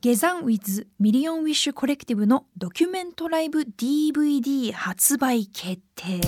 GEZAN with ミリオンウィッシュコレクティブのドキュメントライブ DVD 発売決定。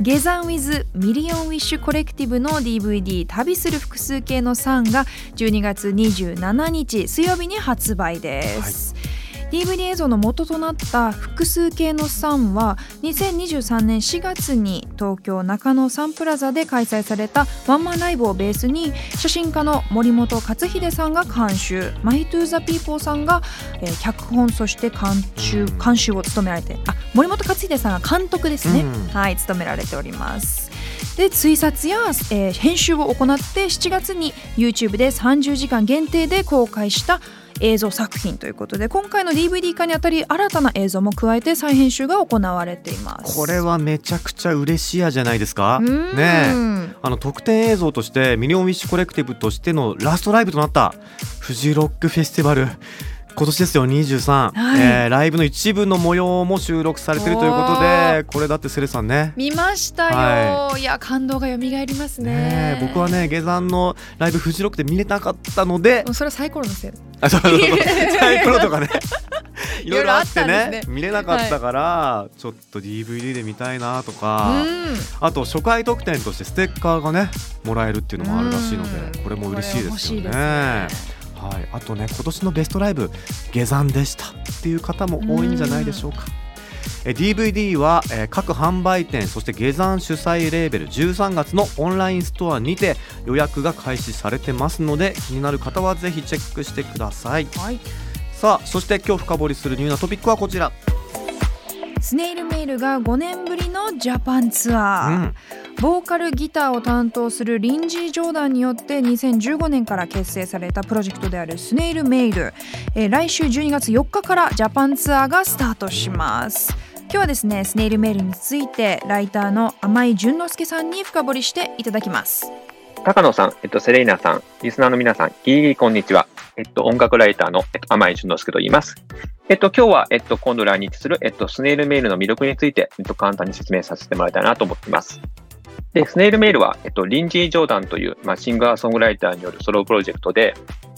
GEZAN with ミリオンウィッシュコレクティブの DVD 旅する複数形の3が12月27日水曜日に発売です、DVD 映像の元となった複数形の3は2023年4月に東京中野サンプラザで開催されたワンマンライブをベースに写真家の森本克秀さんが監修マヒトゥ・ザ・ピーポーさんが、えー脚本そして監修監修を務められてあ森本克秀さんが監督ですね、うん。はい務められております。で追撮や、えー編集を行って7月に YouTube で30時間限定で公開した映像作品ということで今回の DVD 化にあたり新たな映像も加えて再編集が行われています。これはめちゃくちゃ嬉しいやじゃないですか。ねえ。あの特典映像としてミリオンウィッシュコレクティブとしてのラストライブとなったフジロックフェスティバル今年ですよ23、はい。えーライブの一部の模様も収録されてるということでこれだってセレさんね。見ましたよ、、はい。や感動が蘇りますね。ねえ僕はね下山のライブフジロックで見れなかったのでそれはサイコロのせい。あそうそうそう。サイコロとかね。いろいろあってねね。見れなかったから、ちょっと DVD で見たいなとか、うん。あと初回特典としてステッカーがねもらえるっていうのもあるらしいのうん。でこれも嬉しいですよね。はい。あとね今年のベストライブ下山でしたっていう方も多いんじゃないでしょうか。え DVD は、えー各販売店そして下山主催レーベル13月のオンラインストアにて予約が開始されてますので気になる方はぜひチェックしてください。はい。さあそして今日深掘りするニューなトピックはこちら、スネイルメイルが5年ぶりのジャパンツアー、うんボーカルギターを担当するリンジー・ジョーダンによって2015年から結成されたプロジェクトであるスネイルメイル、えー来週12月4日からジャパンツアーがスタートします今日はですねスネイルメイルについてライターの甘井淳之介さんに深掘りしていただきます高野さん、えっと、セレイナさん、リスナーの皆さん、ギリギリこんにちは。えっと、音楽ライターの、えっと、甘井淳之介と言います。えっと、今日は、えっと、今度来日する、えっと、スネイルメールの魅力について、えっと、簡単に説明させてもらいたいなと思っています。で、スネイルメールは、えっと、リンジー・ジョーダンという、まあ、シンガーソングライターによるソロプロジェクトで、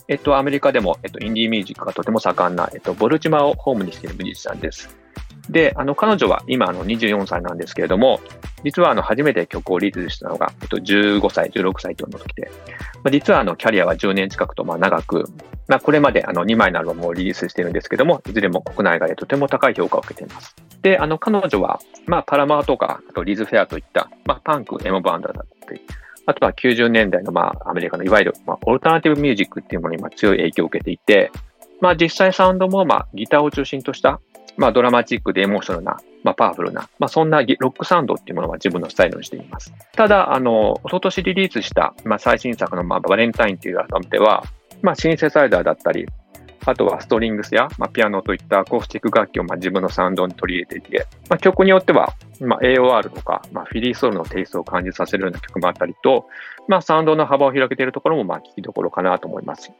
えっと、アメリカでも、えっと、インディーミュージックがとても盛んな、えっと、ボルチマをホームにしているミュージシャンです。で、あの、彼女は今、あの、24歳なんですけれども、実は、あの、初めて曲をリリースしたのが、えっと、15歳、16歳というの時で、まあ、実はあのキャリアは10年近くとまあ長く、まあ、これまであの2枚のアルバムをリリースしているんですけども、いずれも国内外でとても高い評価を受けています。で、あの彼女は、まあ、パラマーとか、あとリズフェアといった、まあ、パンク、エモバンドだったり、あとは90年代のまあアメリカのいわゆるまあオルタナティブミュージックっていうものにまあ強い影響を受けていて、まあ、実際サウンドもまあギターを中心とした、まあ、ドラマチックでエモーショナルな、まあ、パワフルな、まあ、そんなロックサウンドっていうものは自分のスタイルにしています。ただ、あの、一昨年リリースした、まあ、最新作の、まあ、バレンタインというアルバムでは、まあ、シンセサイザーだったり、あとはストリングスや、まあ、ピアノといったアコースティック楽器を、まあ、自分のサウンドに取り入れていて、まあ、曲によっては、まあ、AOR とか、まあ、フィリーソウルのテイストを感じさせるような曲もあったりと、まあ、サウンドの幅を広げているところも、まあ、聞きどころかなと思います。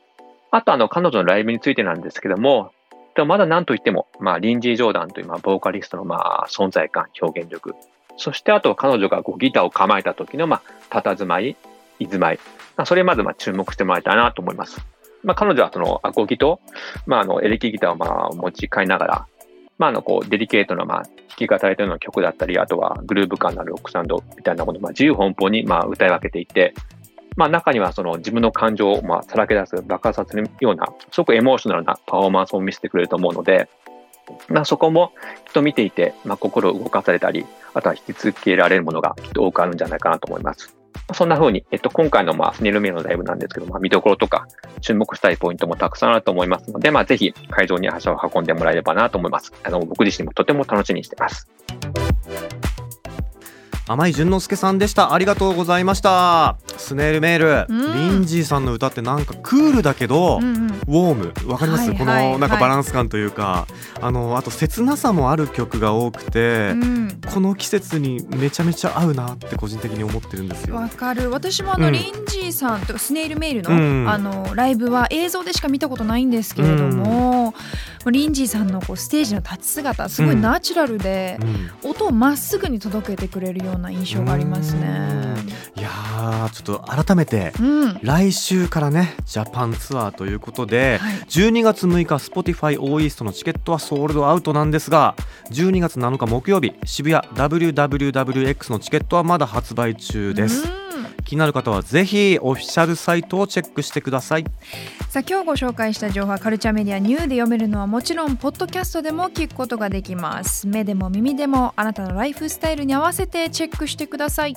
あと、あの、彼女のライブについてなんですけども、でもまだ何といっても、まあ、リンジー・ジョーダンという、まあ、ボーカリストの、まあ、存在感、表現力。そして、あと、彼女がこうギターを構えた時の、まあ、佇まい、居住まい。まあ、それまず、まあ、注目してもらいたいなと思います。まあ、彼女は、その、アコギと、まあ、あの、エレキギターを、まあ、持ち替えながら、まあ、あの、こう、デリケートな、まあ、弾き語りというような曲だったり、あとは、グルーヴ感のあるロックサンドみたいなものを、まあ、自由奔放に、まあ、歌い分けていて、まあ、中にはその自分の感情をまあさらけ出す、爆発させるような、すごくエモーショナルなパフォーマンスを見せてくれると思うので、まあ、そこもきっと見ていて、まあ、心を動かされたり、あとは引き続けられるものがきっと多くあるんじゃないかなと思います。そんな風に、えっと、今回の、まあ、スネルメイのライブなんですけど、まあ、見どころとか、注目したいポイントもたくさんあると思いますので、まあ、ぜひ会場に足を運んでもらえればなと思います。あの、僕自身もとても楽しみにしてます。甘井淳之介さんでしたありがとうございましたスネールメール、うん。リンジーさんの歌ってなんかクールだけど、うんうん。ウォーム。わかります、こはいはい。のなんかはいバランス感というか、あのあと切なさもある曲が多くて、うん。この季節にめちゃめちゃ合うなって個人的に思ってるんですよ。わかる。私もあの、うん。リンジーさんとかスネイルメールの,、うん。あのライブは映像でしか見たことないんですけれども、リンジーさんのこうステージの立ち姿すごいナチュラルで、うん。音をまっすぐに届けてくれるような印象がありますね。いやーちょっと改めてうん、来週からねジャパンツアーということで、はい。12月6日 Spotify オーイーストのチケットはソールドアウトなんですが12月7日木曜日渋谷 WWWX のチケットはまだ発売中です、うん。気になる方はぜひオフィシャルサイトをチェックしてください。さあ今日ご紹介した情報はカルチャーメディアニューで読めるのはもちろんポッドキャストでも聞くことができます。目でも耳でもあなたのライフスタイルに合わせてチェックしてください